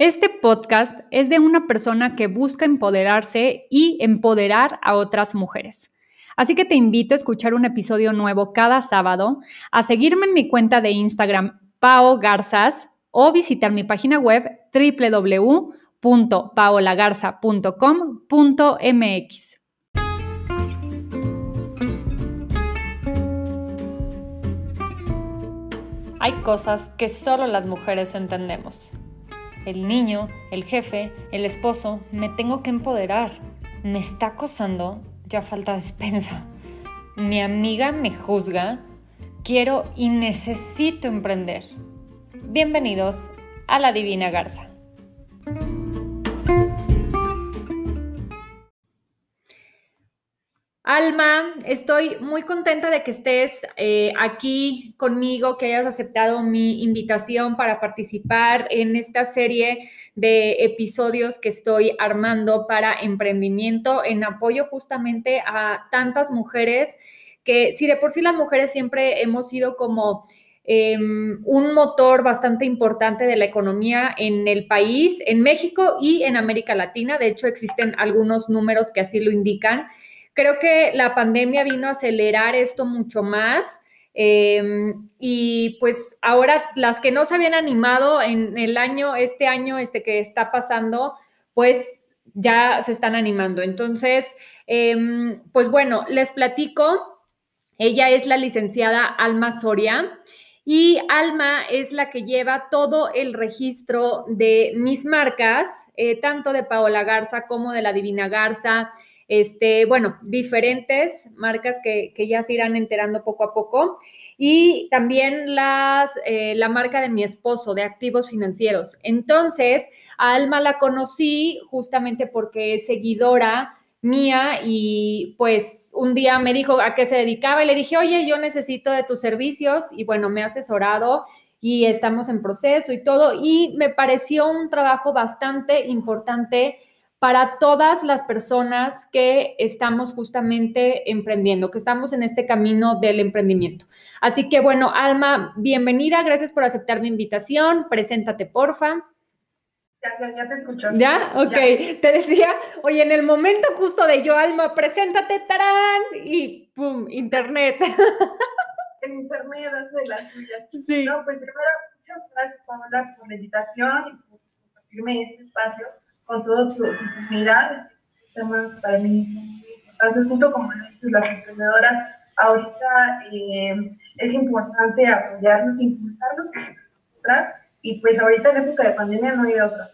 Este podcast es de una persona que busca empoderarse y empoderar a otras mujeres. Así que te invito a escuchar un episodio nuevo cada sábado, a seguirme en mi cuenta de Instagram Pao Garzas o visitar mi página web www.paolagarza.com.mx. Hay cosas que solo las mujeres entendemos el niño, el jefe, el esposo, me tengo que empoderar. Me está acosando, ya falta despensa. Mi amiga me juzga, quiero y necesito emprender. Bienvenidos a la Divina Garza. Alma, estoy muy contenta de que estés eh, aquí conmigo, que hayas aceptado mi invitación para participar en esta serie de episodios que estoy armando para emprendimiento en apoyo justamente a tantas mujeres que si de por sí las mujeres siempre hemos sido como em, un motor bastante importante de la economía en el país, en México y en América Latina. De hecho, existen algunos números que así lo indican. Creo que la pandemia vino a acelerar esto mucho más. Em, y pues ahora las que no se habían animado en el año, este año este que está pasando, pues ya se están animando. Entonces, em, pues bueno, les platico. Ella es la licenciada Alma Soria y Alma es la que lleva todo el registro de mis marcas, eh, tanto de Paola Garza como de la Divina Garza, este, bueno, diferentes marcas que, ya se irán enterando poco a poco. Y también las, eh, la marca de mi esposo de activos financieros. Entonces, a Alma la conocí justamente porque es seguidora mía y pues un día me dijo a qué se dedicaba y le dije, oye, yo necesito de tus servicios y bueno, me ha asesorado y estamos en proceso y todo y me pareció un trabajo bastante importante para todas las personas que estamos justamente emprendiendo, que estamos en este camino del emprendimiento. Así que bueno, Alma, bienvenida, gracias por aceptar mi invitación. Preséntate, porfa. Ya, ya, ya te escucho. ¿Ya? Ok. Te decía, oye, en el momento justo de yo, Alma, preséntate, tarán, y pum, internet. El internet hace la suya. Sí. No, pues primero, muchas gracias, Paola, por la invitación y por compartirme este espacio con toda comunidad. Tema para mí es justo como las emprendedoras, ahorita eh, es importante apoyarnos, impulsarnos y pues ahorita en época de pandemia no hay otra.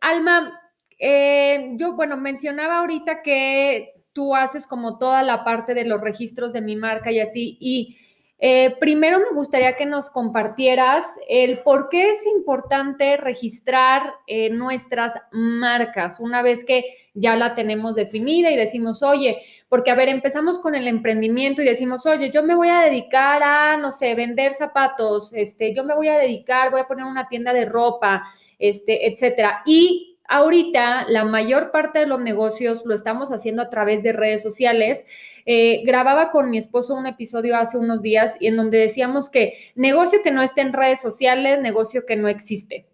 Alma, eh, yo, bueno, mencionaba ahorita que tú haces como toda la parte de los registros de mi marca y así, y eh, primero me gustaría que nos compartieras el por qué es importante registrar eh, nuestras marcas una vez que ya la tenemos definida y decimos, oye, porque a ver, empezamos con el emprendimiento y decimos, oye, yo me voy a dedicar a, no sé, vender zapatos, este, yo me voy a dedicar, voy a poner una tienda de ropa, este, etcétera. Y Ahorita la mayor parte de los negocios lo estamos haciendo a través de redes sociales. Eh, grababa con mi esposo un episodio hace unos días y en donde decíamos que negocio que no esté en redes sociales, negocio que no existe.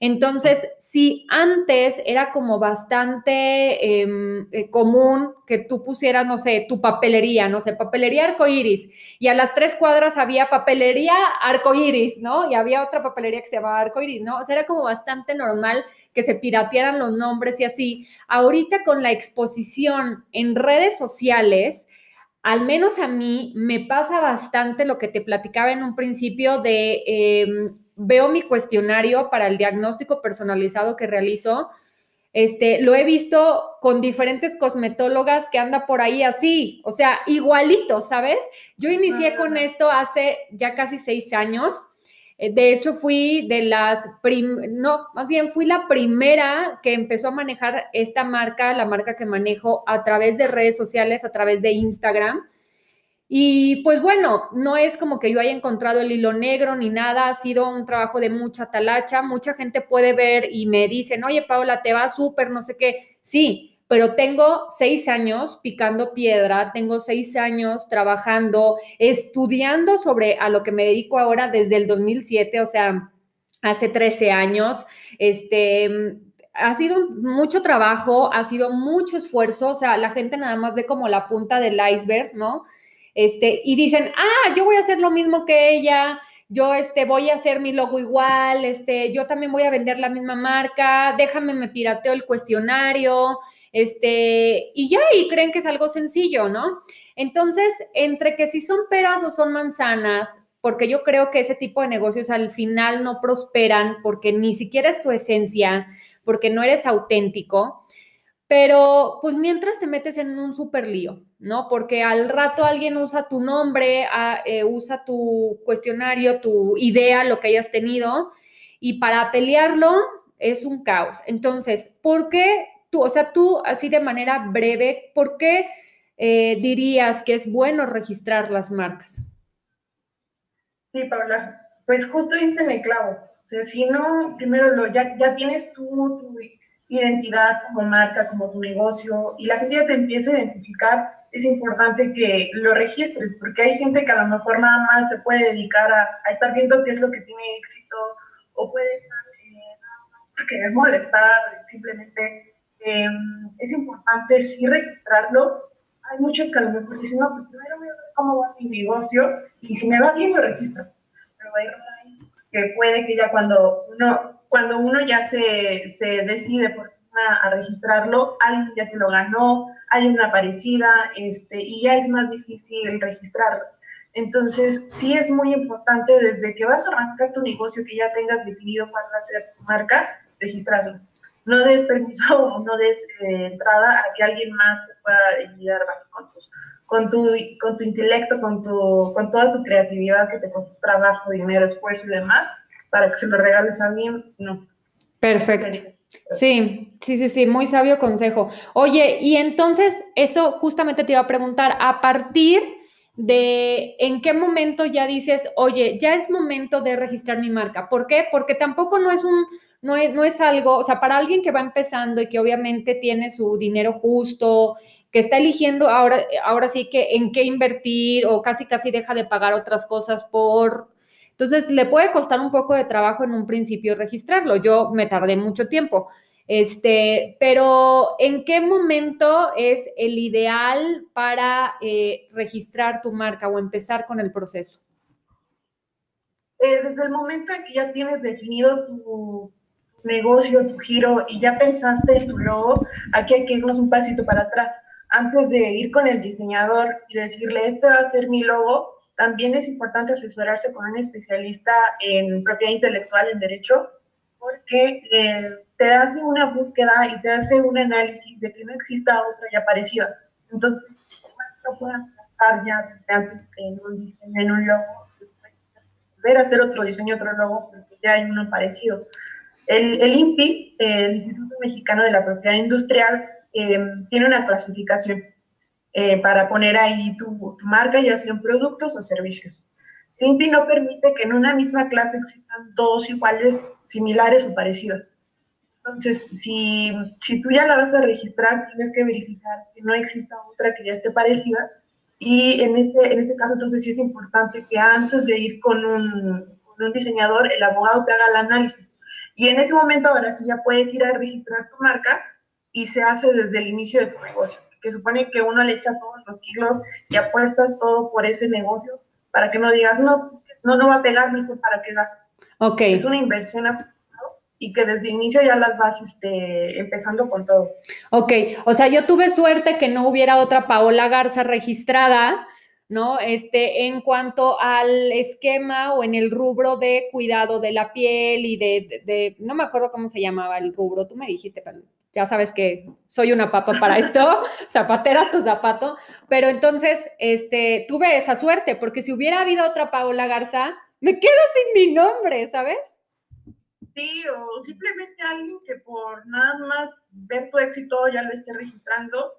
Entonces, si antes era como bastante em, eh, común que tú pusieras, no sé, tu papelería, no sé, papelería arcoíris, y a las tres cuadras había papelería arcoíris, ¿no? Y había otra papelería que se llamaba arcoíris, ¿no? O sea, era como bastante normal que se piratearan los nombres y así. Ahorita con la exposición en redes sociales, al menos a mí me pasa bastante lo que te platicaba en un principio de, em, veo mi cuestionario para el diagnóstico personalizado que realizo. Este, lo he visto con diferentes cosmetólogas que anda por ahí así, o sea, igualito, ¿sabes? Yo inicié con esto hace ya casi seis años de hecho, fui de las, no, más bien fui la primera que empezó a manejar esta marca, la marca que manejo a través de redes sociales, a través de Instagram. Y pues bueno, no es como que yo haya encontrado el hilo negro ni nada, ha sido un trabajo de mucha talacha. Mucha gente puede ver y me dicen, oye, Paula, te va súper, no sé qué. Sí, pero tengo seis años picando piedra, tengo seis años trabajando, estudiando sobre a lo que me dedico ahora desde el 2007, o sea, hace 13 años. Este, ha sido mucho trabajo, ha sido mucho esfuerzo, o sea, la gente nada más ve como la punta del iceberg, ¿no? Este, y dicen, ah, yo voy a hacer lo mismo que ella, yo este, voy a hacer mi logo igual, este, yo también voy a vender la misma marca, déjame, me pirateo el cuestionario, este, y ya, y creen que es algo sencillo, ¿no? Entonces, entre que si son peras o son manzanas, porque yo creo que ese tipo de negocios al final no prosperan porque ni siquiera es tu esencia, porque no eres auténtico, pero pues mientras te metes en un super lío, ¿no? Porque al rato alguien usa tu nombre, eh, usa tu cuestionario, tu idea, lo que hayas tenido, y para pelearlo es un caos. Entonces, ¿por qué tú, o sea, tú así de manera breve, ¿por qué eh, dirías que es bueno registrar las marcas? Sí, Paula, pues justo diste en el clavo. O sea, si no, primero lo, ya, ya tienes tú tu identidad como marca, como tu negocio, y la gente ya te empieza a identificar, es importante que lo registres, porque hay gente que a lo mejor nada más se puede dedicar a, estar viendo qué es lo que tiene éxito, o puede estar eh, molestar, simplemente em, es importante sí registrarlo. Hay muchos que a lo mejor dicen, no, pues primero voy a ver cómo va mi negocio, y si me va bien lo registro. Pero hay que puede que ya cuando uno cuando uno ya se, se decide por a registrarlo, alguien ya te lo ganó, hay una parecida, este, y ya es más difícil registrarlo. Entonces, sí es muy importante desde que vas a arrancar tu negocio, que ya tengas definido cuál va a ser tu marca, registrarlo. No des permiso o no des eh, entrada a que alguien más te pueda ayudar con, con, tu, con tu intelecto, con, tu, con toda tu creatividad que te costó trabajo, dinero, esfuerzo y demás para que se lo regales a alguien, no. Perfecto. Sí, sí, sí, sí, muy sabio consejo. Oye, y entonces eso justamente te iba a preguntar, a partir de en qué momento ya dices, oye, ya es momento de registrar mi marca. ¿Por qué? Porque tampoco no es un, no es, no es algo, o sea, para alguien que va empezando y que obviamente tiene su dinero justo, que está eligiendo ahora, ahora sí que en qué invertir o casi casi deja de pagar otras cosas por entonces, le puede costar un poco de trabajo en un principio registrarlo. Yo me tardé mucho tiempo. Este, pero ¿en qué momento es el ideal para eh, registrar tu marca o empezar con el proceso? Eh, desde el momento en que ya tienes definido tu negocio, tu giro y ya pensaste en tu logo, aquí hay que irnos un pasito para atrás. Antes de ir con el diseñador y decirle, este va a ser mi logo, también es importante asesorarse con un especialista en propiedad intelectual, en derecho, porque eh, te hace una búsqueda y te hace un análisis de que no exista otra ya parecida. Entonces, no puedan estar ya antes en un diseño, en un logo, ver hacer otro diseño, otro logo, porque ya hay uno parecido. El, el INPI, el Instituto Mexicano de la Propiedad Industrial, eh, tiene una clasificación eh, para poner ahí tu, marca, ya sean productos o servicios. No permite que en una misma clase existan dos iguales, similares o parecidos. Entonces, si, si tú ya la vas a registrar, tienes que verificar que no exista otra que ya esté parecida. Y en este, en este caso, entonces sí es importante que antes de ir con un, con un diseñador, el abogado te haga el análisis. Y en ese momento, ahora sí ya puedes ir a registrar tu marca y se hace desde el inicio de tu negocio que supone que uno le echa todos los kilos y apuestas todo por ese negocio para que no digas, no, no, no va a pegar, hijo, para que gastes. Ok. Es una inversión y que desde el inicio ya las vas este, empezando con todo. Ok, o sea, yo tuve suerte que no hubiera otra Paola Garza registrada, ¿no? Este, en cuanto al esquema o en el rubro de cuidado de la piel y de, de no me acuerdo cómo se llamaba el rubro, tú me dijiste, pero ya sabes que soy una papa para esto, zapatera tu zapato, pero entonces este, tuve esa suerte, porque si hubiera habido otra Paola Garza, me quedo sin mi nombre, ¿sabes? Sí, o simplemente alguien que por nada más ver tu éxito ya lo esté registrando,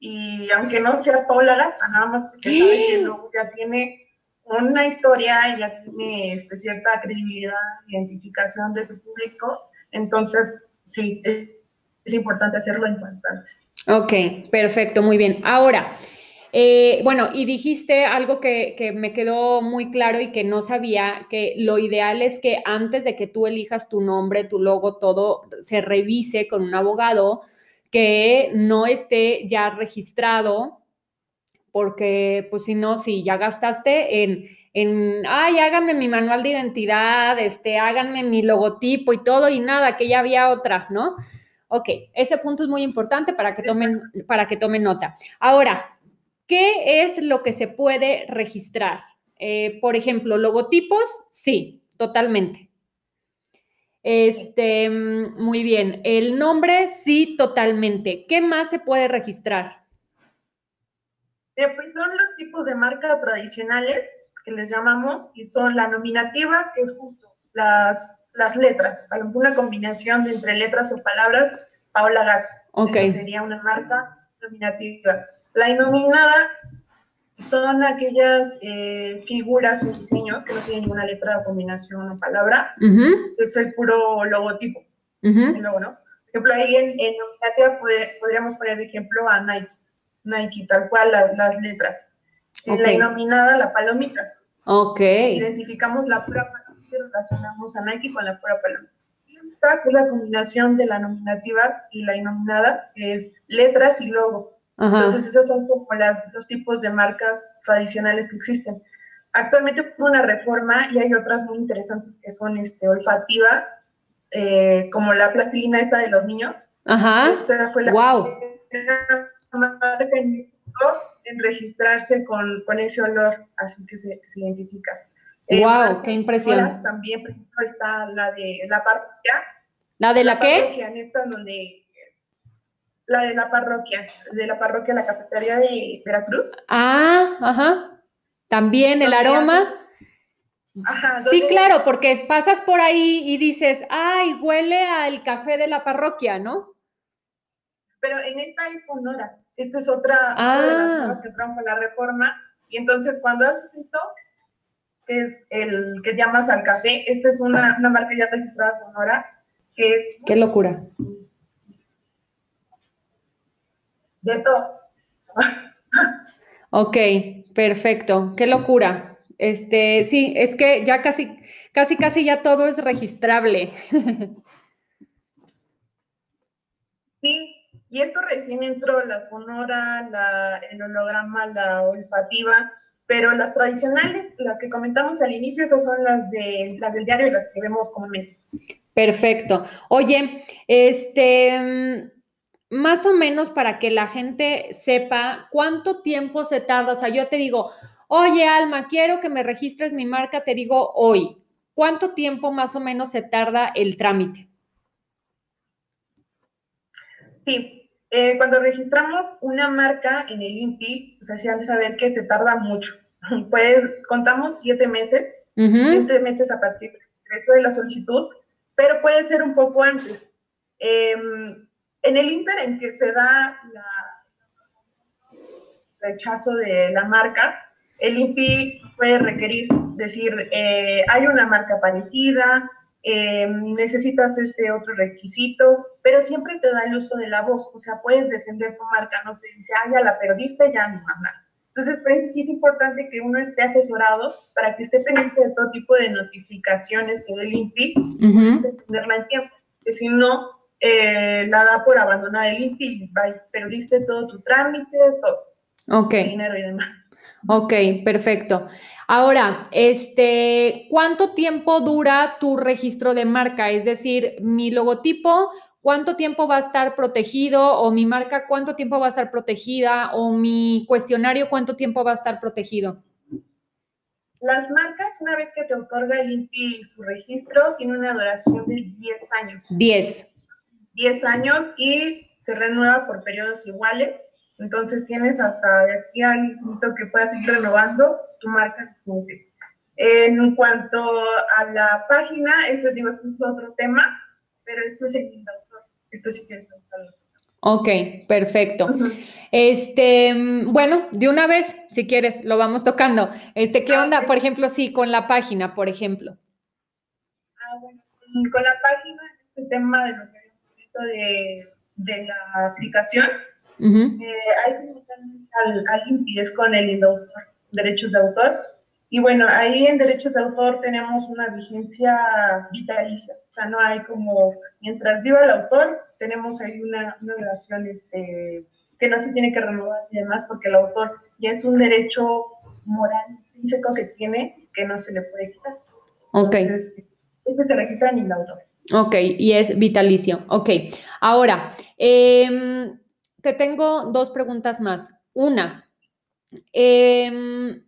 y aunque no sea Paola Garza, nada más porque sabe que luego ya tiene una historia y ya tiene este, cierta credibilidad, identificación de tu público, entonces sí, es importante hacerlo en cuanto Ok, perfecto, muy bien. Ahora, Eh, bueno, y dijiste algo que, que, me quedó muy claro y que no sabía, que lo ideal es que antes de que tú elijas tu nombre, tu logo, todo se revise con un abogado que no esté ya registrado, porque pues si no, si ya gastaste en, en, ay, háganme mi manual de identidad, este, háganme mi logotipo y todo y nada, que ya había otra, ¿no? Ok, ese punto es muy importante para que tomen, para que tomen nota. Ahora, ¿qué es lo que se puede registrar? Eh, por ejemplo, logotipos, sí, totalmente. Este, muy bien. El nombre, sí, totalmente. ¿Qué más se puede registrar? Eh, pues son los tipos de marca tradicionales que les llamamos y son la nominativa, que es justo las las letras, alguna combinación de entre letras o palabras, Paola Garza. Ok. sería una marca nominativa. La inominada son aquellas eh, figuras o diseños que no tienen ninguna letra o combinación o palabra. Es el puro logotipo. ¿no? Por ejemplo, ahí en, nominativa podríamos poner de ejemplo a Nike. Nike, tal cual, las letras. En la inominada, la palomita. Ok. Identificamos la pura relacionamos a Nike con la pura paloma. es la combinación de la nominativa y la inominada, que es letras y logo. Entonces, esos son como los tipos de marcas tradicionales que existen. Actualmente hubo una reforma y hay otras muy interesantes que son este, olfativas, eh, como la plastilina esta de los niños. Ajá. Esta fue la wow. marca en, en registrarse con, con, ese olor, así que se, se identifica. ¡Wow! ¡Qué impresión! También, por ejemplo, está la de la parroquia. ¿La de la, qué? Parroquia, en esta donde la de la parroquia, de la parroquia, la cafetería de Veracruz. Ah, ajá. También el aroma. Ajá, sí, claro, porque pasas por ahí y dices, ay, huele al café de la parroquia, ¿no? Pero en esta es Sonora. Esta es otra, de las ah. cosas que trajo la reforma. Y entonces, cuando haces esto, que es el que llamas al café. Esta es una, marca ya registrada Sonora, que es... ¡Qué locura! De todo. ok, perfecto. ¡Qué locura! Este, sí, es que ya casi, casi, casi ya todo es registrable. sí, y esto recién entró la sonora, la, el holograma, la olfativa, pero las tradicionales, las que comentamos al inicio, esas son las, de, las del diario y las que vemos comúnmente. Perfecto. Oye, este, mm, más o menos para que la gente sepa cuánto tiempo se tarda, o sea, yo te digo, oye, Alma, quiero que me registres mi marca, te digo hoy, ¿cuánto tiempo más o menos se tarda el trámite? Sí, eh, cuando registramos una marca en el INPI, pues hacían de saber que se tarda mucho. Pues contamos siete meses, siete meses a partir del ingreso de la solicitud, pero puede ser un poco antes. Em, en el Inter en que se da el rechazo de la marca, el INPI puede requerir, decir, eh, hay una marca parecida, eh, necesitas este otro requisito, pero siempre te da el uso de la voz, o sea, puedes defender tu marca, no te dice, ah, ya la perdiste, ya no nada. Entonces, por eso sí es importante que uno esté asesorado para que esté pendiente de todo tipo de notificaciones que dé el INPI, uh tenerla en tiempo, que si no, eh, la da por abandonar el INPI, perdiste todo tu trámite, todo. Ok. dinero y demás. Ok, perfecto. Ahora, este, ¿cuánto tiempo dura tu registro de marca? Es decir, mi logotipo, ¿cuánto tiempo va a estar protegido? O mi marca, ¿cuánto tiempo va a estar protegida? O mi cuestionario, ¿cuánto tiempo va a estar protegido? Las marcas, una vez que te otorga el INPI su registro, tiene una duración de 10 años. 10. 10 años y se renueva por periodos iguales. Entonces tienes hasta de aquí al infinito que puedas ir renovando tu marca En cuanto a la página, este, digo, esto es otro tema, pero esto es el autor. Esto sí que es Ok, perfecto. Este, bueno, de una vez, si quieres, lo vamos tocando. Este, ¿qué ah, onda, por ejemplo, sí, con la página, por ejemplo? Ah, bueno, con la página, este tema de lo que hemos visto de, de la aplicación, hay al, al INPI, es con el derechos de autor. Y bueno, ahí en derechos de autor tenemos una vigencia vitalicia, o sea, no hay como, mientras viva el autor, tenemos ahí una, una relación este, que no se tiene que renovar y demás, porque el autor ya es un derecho moral intrínseco que tiene que no se le puede quitar. Ok. este se registra en el autor. Ok, y es vitalicio. Ok. Ahora, em, te tengo dos preguntas más. Una, eh,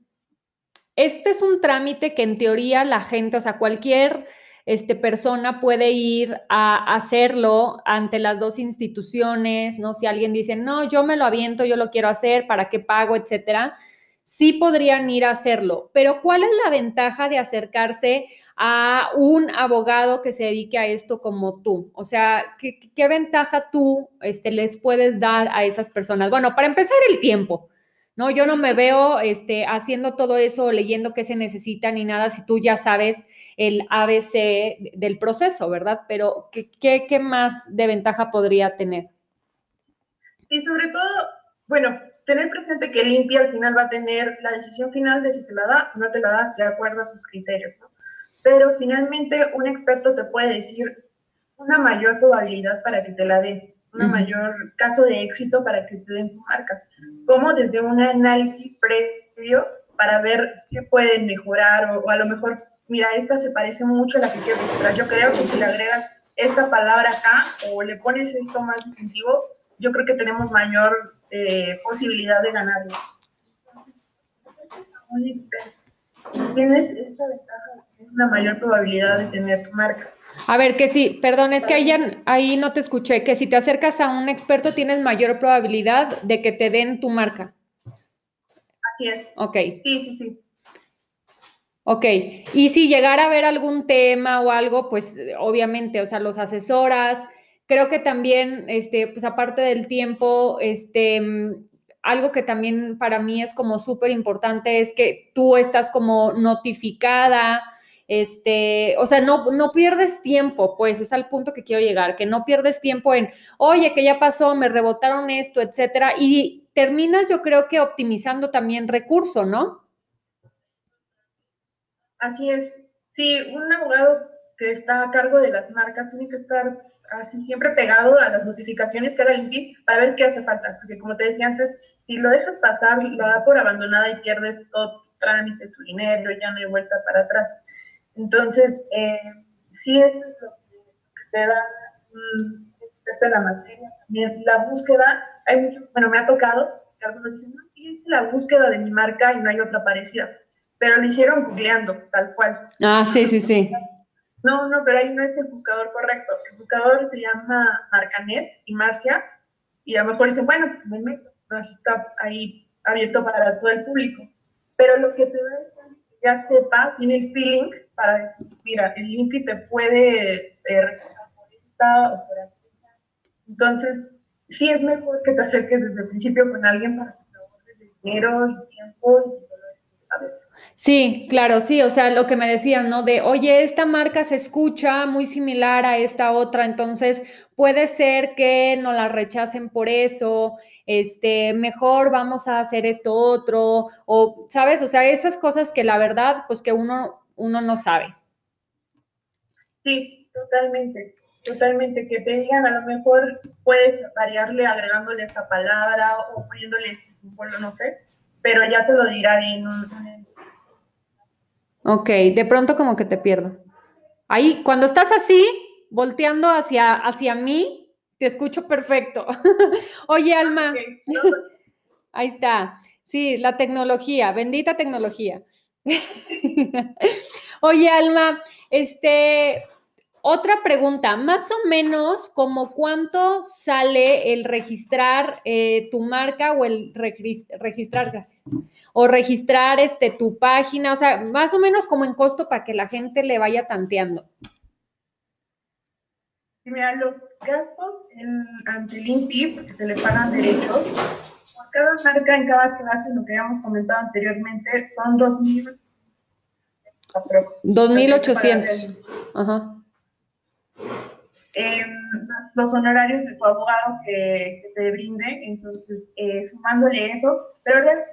este es un trámite que en teoría la gente, o sea, cualquier este, persona puede ir a hacerlo ante las dos instituciones, ¿no? Si alguien dice, no, yo me lo aviento, yo lo quiero hacer, ¿para qué pago, etcétera? Sí podrían ir a hacerlo, pero ¿cuál es la ventaja de acercarse a un abogado que se dedique a esto como tú? O sea, ¿qué, ventaja tú este, les puedes dar a esas personas? Bueno, para empezar, el tiempo. No, yo no me veo este, haciendo todo eso, leyendo qué se necesita ni nada, si tú ya sabes el ABC del proceso, ¿verdad? Pero, ¿qué, qué, más de ventaja podría tener? Y sobre todo, bueno, tener presente que Limpia al final va a tener la decisión final de si te la da o no te la das de acuerdo a sus criterios, ¿no? Pero finalmente un experto te puede decir una mayor probabilidad para que te la dé un mayor caso de éxito para que te den tu marca, como desde un análisis previo para ver qué pueden mejorar o, a lo mejor, mira, esta se parece mucho a la que quiero registrar. Yo creo que si le agregas esta palabra acá o le pones esto más distintivo, yo creo que tenemos mayor eh, posibilidad de ganarlo. Tienes esta ventaja, una mayor probabilidad de tener tu marca. A ver, que sí, perdón, es que ahí, ahí no te escuché, que si te acercas a un experto tienes mayor probabilidad de que te den tu marca. Así es. Ok. Sí, sí, sí. Ok, y si llegara a haber algún tema o algo, pues obviamente, o sea, los asesoras. Creo que también, este, pues aparte del tiempo, este, algo que también para mí es como súper importante es que tú estás como notificada, este, o sea, no, no pierdes tiempo, pues es al punto que quiero llegar, que no pierdes tiempo en, oye, que ya pasó, me rebotaron esto, etcétera, y terminas yo creo que optimizando también recurso, ¿no? Así es. Sí, un abogado que está a cargo de las marcas tiene que estar así siempre pegado a las notificaciones que haga el INPI para ver qué hace falta, porque como te decía antes, si lo dejas pasar, lo da por abandonada y pierdes todo tu trámite, tu dinero, ya no hay vuelta para atrás. Entonces, eh, sí, es lo que te da en la materia. La búsqueda, hay mucho, bueno, me ha tocado no, la búsqueda de mi marca y no hay otra parecida. Pero lo hicieron googleando, tal cual. Ah, sí, sí, sí. No, no, pero ahí no es el buscador correcto. El buscador se llama Marcanet y Marcia, y a lo mejor dicen, bueno, me meto, así está ahí abierto para todo el público. Pero lo que te da es que ya sepa, tiene el feeling para, mira, el INPI te puede eh, por esta o por aquella. Entonces, sí es mejor que te acerques desde el principio con alguien para que te ahorres dinero y tiempo y Sí, claro, sí, o sea, lo que me decían, ¿no? De, oye, esta marca se escucha muy similar a esta otra, entonces puede ser que no la rechacen por eso, este, mejor vamos a hacer esto otro, o, ¿sabes? O sea, esas cosas que la verdad, pues que uno uno no sabe. Sí, totalmente, totalmente. Que te digan, a lo mejor puedes variarle agregándole esta palabra o poniéndole símbolo, no sé, pero ya te lo dirán en un... Ok, de pronto como que te pierdo. Ahí, cuando estás así, volteando hacia, hacia mí, te escucho perfecto. Oye, Alma. Ahí está. Sí, la tecnología, bendita tecnología. Oye, Alma, este, otra pregunta, más o menos, como cuánto sale el registrar eh, tu marca o el registrar, gracias, o registrar este, tu página, o sea, más o menos como en costo para que la gente le vaya tanteando. Mira, los gastos en, ante el INPI, porque se le pagan derechos, cada marca en cada clase, lo que habíamos comentado anteriormente, son 2.000 2.800. Ajá. Eh, los honorarios de tu abogado que, te brinde, entonces eh, sumándole eso, pero realmente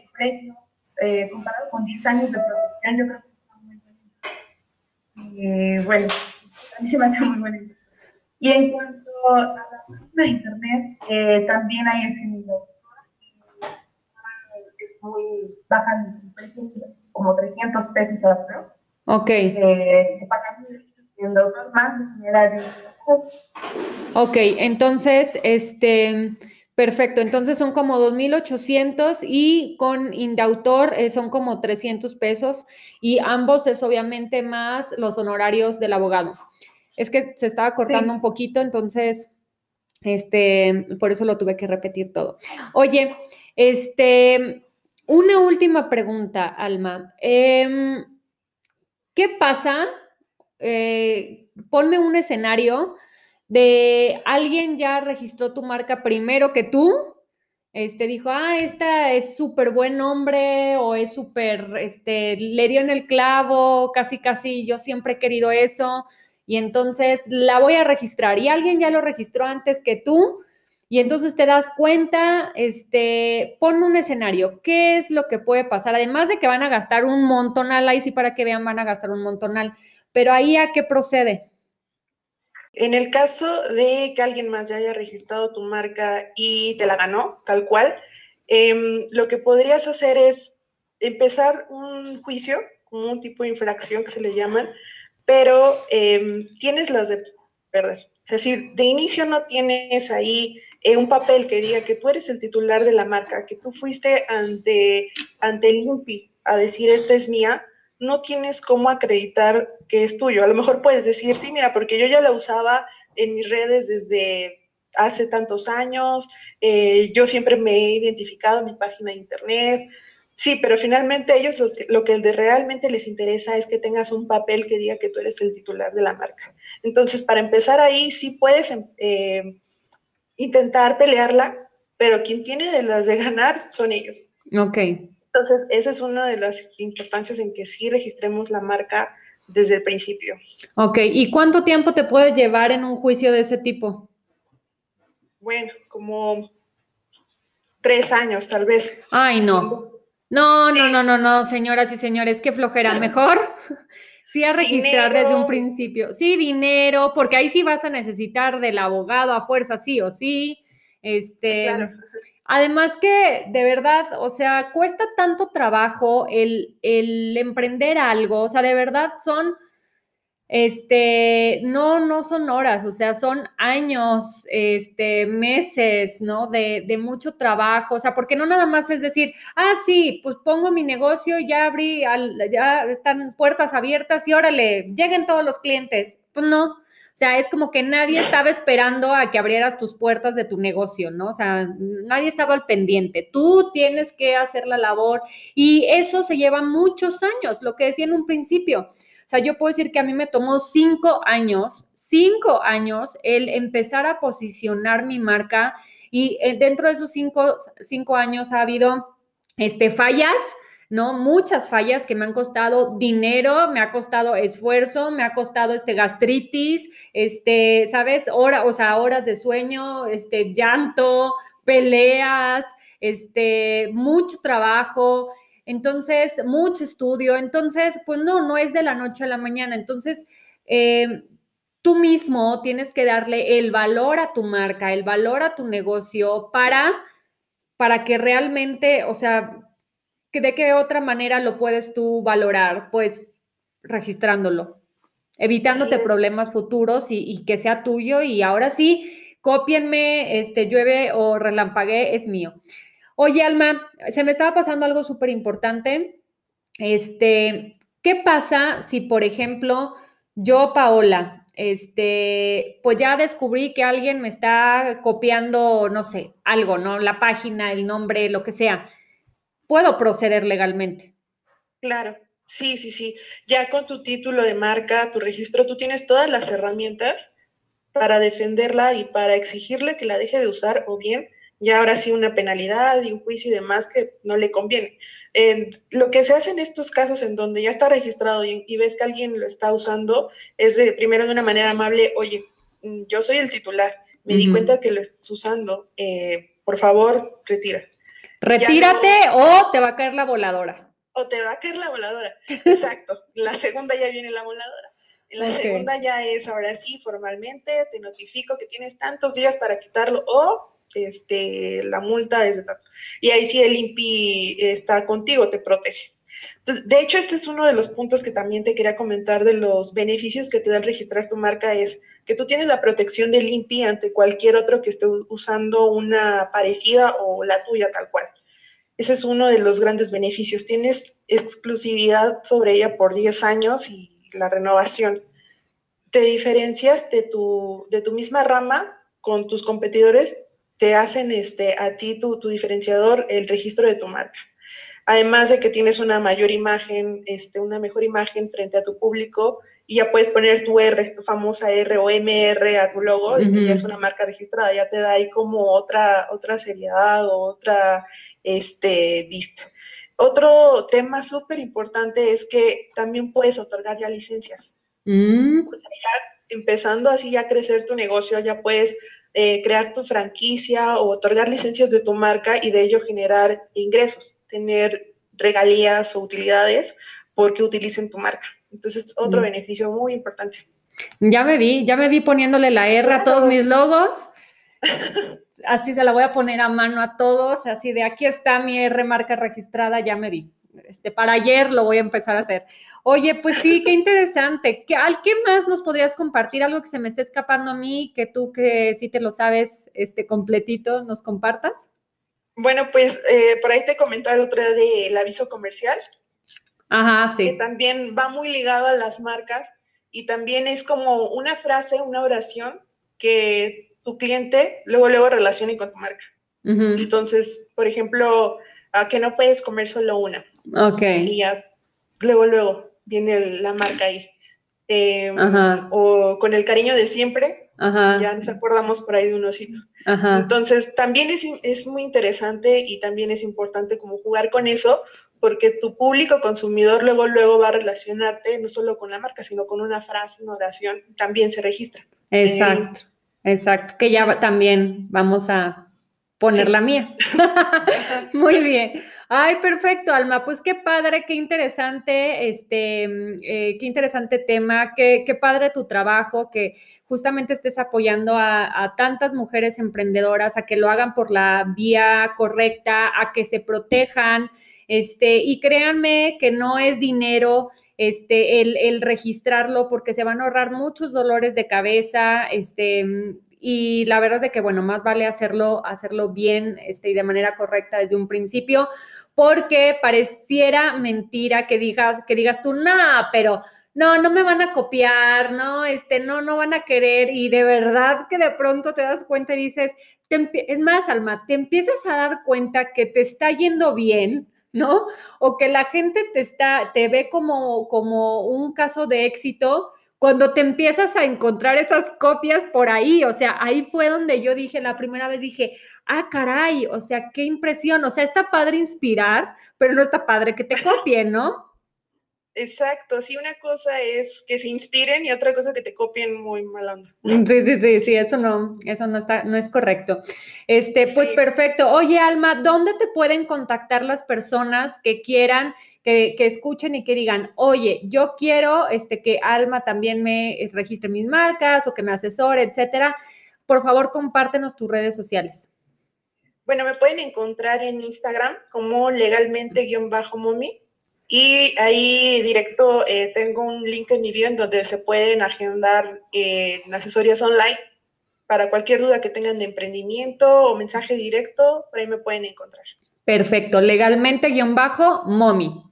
el precio eh, comparado con 10 años de protección, yo creo que está muy bueno. Eh, bueno, a mí se me hace muy buena inversión. Y en cuanto a la página de internet, eh, también hay ese nivel. Es muy baja el precio, como 300 pesos a la Ok. Eh, el doctor de Ok, entonces, este, perfecto, entonces son como 2.800 y con Indautor eh, son como 300 pesos y ambos es obviamente más los honorarios del abogado. Es que se estaba cortando un poquito, entonces, este, por eso lo tuve que repetir todo. Oye, este, una última pregunta, Alma. Em, ¿Qué pasa? Eh, ponme un escenario de alguien ya registró tu marca primero que tú, este dijo, ah, esta es súper buen nombre o es súper, este, le dio en el clavo, casi, casi, yo siempre he querido eso y entonces la voy a registrar y alguien ya lo registró antes que tú y entonces te das cuenta, este, ponme un escenario, ¿qué es lo que puede pasar? Además de que van a gastar un montonal, ahí sí para que vean van a gastar un montonal, pero ahí a qué procede. En el caso de que alguien más ya haya registrado tu marca y te la ganó, tal cual, em, lo que podrías hacer es empezar un juicio, un tipo de infracción que se le llaman, pero em, tienes las de perder. Es decir, de inicio no tienes ahí eh, un papel que diga que tú eres el titular de la marca, que tú fuiste ante, ante el INPI a decir esta es mía, no tienes cómo acreditar que es tuyo. A lo mejor puedes decir, sí, mira, porque yo ya la usaba en mis redes desde hace tantos años, eh, yo siempre me he identificado en mi página de internet. Sí, pero finalmente ellos lo que realmente les interesa es que tengas un papel que diga que tú eres el titular de la marca. Entonces, para empezar ahí, sí puedes eh, intentar pelearla, pero quien tiene de las de ganar son ellos. Ok. Entonces, esa es una de las importancias en que sí registremos la marca desde el principio. Ok, ¿y cuánto tiempo te puede llevar en un juicio de ese tipo? Bueno, como tres años tal vez. Ay, no. No, no, no, no, no, señoras y señores, qué flojera. Mejor sí a registrar desde un principio. Sí, dinero, porque ahí sí vas a necesitar del abogado a fuerza, sí o sí. Este, Además que de verdad, o sea, cuesta tanto trabajo el, el, emprender algo, o sea, de verdad son, este, no, no son horas, o sea, son años, este, meses, ¿no? De, de mucho trabajo, o sea, porque no nada más es decir, ah, sí, pues pongo mi negocio, ya abrí, ya están puertas abiertas y órale, lleguen todos los clientes. Pues no, sea, es como que nadie estaba esperando a que abrieras tus puertas de tu negocio, ¿no? O sea, nadie estaba al pendiente. Tú tienes que hacer la labor y eso se lleva muchos años, lo que decía en un principio. O sea, yo puedo decir que a mí me tomó cinco años, cinco años el empezar a posicionar mi marca y eh, dentro de esos cinco, cinco años ha habido este, fallas, ¿no? Muchas fallas que me han costado dinero, me ha costado esfuerzo, me ha costado este gastritis, este, ¿sabes? Hora, o sea, horas de sueño, este, llanto, peleas, este, mucho trabajo, entonces, mucho estudio, entonces, pues no, no es de la noche a la mañana, entonces, eh, tú mismo tienes que darle el valor a tu marca, el valor a tu negocio para, para que realmente, o sea, ¿de qué otra manera lo puedes tú valorar? Pues registrándolo, evitándote problemas futuros y, que sea tuyo y ahora sí, cópienme, este, llueve o relampagué, es mío. Oye, Alma, se me estaba pasando algo súper importante. Este, ¿qué pasa si, por ejemplo, yo, Paola, este, pues ya descubrí que alguien me está copiando, no sé, algo, ¿no? La página, el nombre, lo que sea puedo proceder legalmente. Claro, sí, sí, sí. Ya con tu título de marca, tu registro, tú tienes todas las herramientas para defenderla y para exigirle que la deje de usar o bien ya ahora sí una penalidad y un juicio y demás que no le conviene. lo que se hace en estos casos en donde ya está registrado y, ves que alguien lo está usando es de, primero de una manera amable, oye, mm, yo soy el titular, me di cuenta que lo estás usando, eh, por favor, retira. Retírate o te va a caer la voladora. O te va a caer la voladora, exacto. la segunda ya viene la voladora. La segunda ya es ahora sí, formalmente, te notifico que tienes tantos días para quitarlo o este, la multa es de tanto. Y ahí sí el INPI está contigo, te protege. Entonces, de hecho, este es uno de los puntos que también te quería comentar de los beneficios que te da el registrar tu marca, es que tú tienes la protección del INPI ante cualquier otro que esté usando una parecida o la tuya tal cual. Ese es uno de los grandes beneficios. Tienes exclusividad sobre ella por 10 años y la renovación. Te diferencias de tu, de tu misma rama con tus competidores, te hacen este, a ti tu, tu diferenciador el registro de tu marca. Además de que tienes una mayor imagen, este, una mejor imagen frente a tu público y ya puedes poner tu R, tu famosa R o MR a tu logo, y ya es una marca registrada, ya te da ahí como otra, otra seriedad o otra este, vista. Otro tema súper importante es que también puedes otorgar ya licencias. Mm. empezando así ya a crecer tu negocio, ya puedes eh, crear tu franquicia o otorgar licencias de tu marca y de ello generar ingresos, tener regalías o utilidades porque utilicen tu marca. Entonces, otro mm. beneficio muy importante. Ya me vi, ya me vi poniéndole la R a todos mis logos. así se la voy a poner a mano a todos, así de aquí está mi R marca registrada, ya me vi. Este, para ayer lo voy a empezar a hacer. Oye, pues sí, qué interesante. ¿Qué, ¿Al qué más nos podrías compartir? Algo que se me esté escapando a mí, que tú que sí te lo sabes este, completito, nos compartas. Bueno, pues eh, por ahí te comentaba el otro día del aviso comercial. Ajá, sí. Que también va muy ligado a las marcas y también es como una frase, una oración que tu cliente luego, luego relacione con tu marca. Entonces, por ejemplo, a que no puedes comer solo una. Ok. Y ya, luego, luego viene la marca ahí. Em, o con el cariño de siempre, ya nos acordamos por ahí de un osito. Entonces, también es, es, muy interesante y también es importante como jugar con eso, porque tu público consumidor luego, luego va a relacionarte no solo con la marca, sino con una frase, una oración, también se registra. Exacto. Exacto, que ya también vamos a poner la mía. Muy bien. Ay, perfecto, Alma. Pues qué padre, qué interesante, este, eh, qué interesante tema, qué, qué, padre tu trabajo, que justamente estés apoyando a, a, tantas mujeres emprendedoras a que lo hagan por la vía correcta, a que se protejan, este, y créanme que no es dinero este, el, registrarlo porque se van a ahorrar muchos dolores de cabeza, este, y la verdad es de que, bueno, más vale hacerlo, hacerlo bien este, y de manera correcta desde un principio, porque pareciera mentira que digas, que digas tú, no, pero no, no me van a copiar, no, este, no, no van a querer, y de verdad que de pronto te das cuenta y dices, es más, Alma, te empiezas a dar cuenta que te está yendo bien, ¿no? O que la gente te está, te ve como, como un caso de éxito cuando te empiezas a encontrar esas copias por ahí, o sea, ahí fue donde yo dije, la primera vez dije, ah, caray, o sea, qué impresión, o sea, está padre inspirar, pero no está padre que te copien, ¿no? Exacto, sí, una cosa es que se inspiren y otra cosa que te copien muy mal onda. Mm, sí, sí, sí, sí, eso no, eso no está, no es correcto. Este, pues perfecto. Oye, Alma, ¿dónde te pueden contactar las personas que quieran, que, que, escuchen y que digan, oye, yo quiero este, que Alma también me registre mis marcas o que me asesore, etcétera? Por favor, compártenos tus redes sociales. Bueno, me pueden encontrar en Instagram como legalmente-momi y ahí directo eh, tengo un link en mi bio en donde se pueden agendar eh, asesorías online para cualquier duda que tengan de emprendimiento o mensaje directo, por ahí me pueden encontrar. Perfecto, legalmente guion bajo, mommy.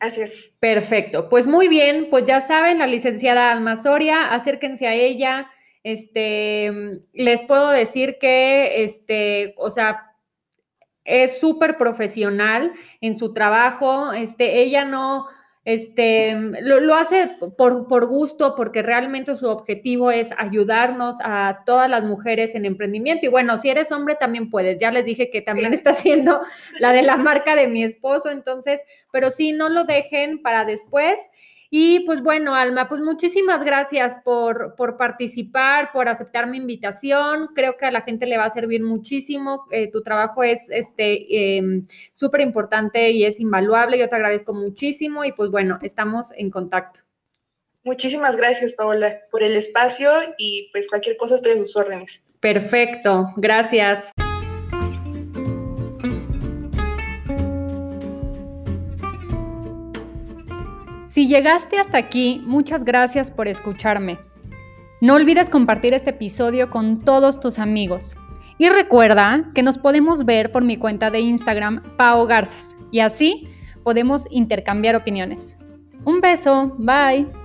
Así es. Perfecto, pues muy bien, pues ya saben, la licenciada Alma Soria, acérquense a ella. Este, les puedo decir que, este, o sea, es súper profesional en su trabajo, este, ella no, este, lo, hace por, por, gusto, porque realmente su objetivo es ayudarnos a todas las mujeres en emprendimiento. Y bueno, si eres hombre también puedes. Ya les dije que también está haciendo la de la marca de mi esposo, entonces, pero sí, no lo dejen para después. Y pues bueno, Alma, pues muchísimas gracias por, por participar, por aceptar mi invitación. Creo que a la gente le va a servir muchísimo. Eh, tu trabajo es este em, súper importante y es invaluable. Yo te agradezco muchísimo y pues bueno, estamos en contacto. Muchísimas gracias, Paola, por el espacio y pues cualquier cosa estoy en sus órdenes. Perfecto, gracias. Si llegaste hasta aquí, muchas gracias por escucharme. No olvides compartir este episodio con todos tus amigos. Y recuerda que nos podemos ver por mi cuenta de Instagram, Pao Garzas, y así podemos intercambiar opiniones. Un beso, bye.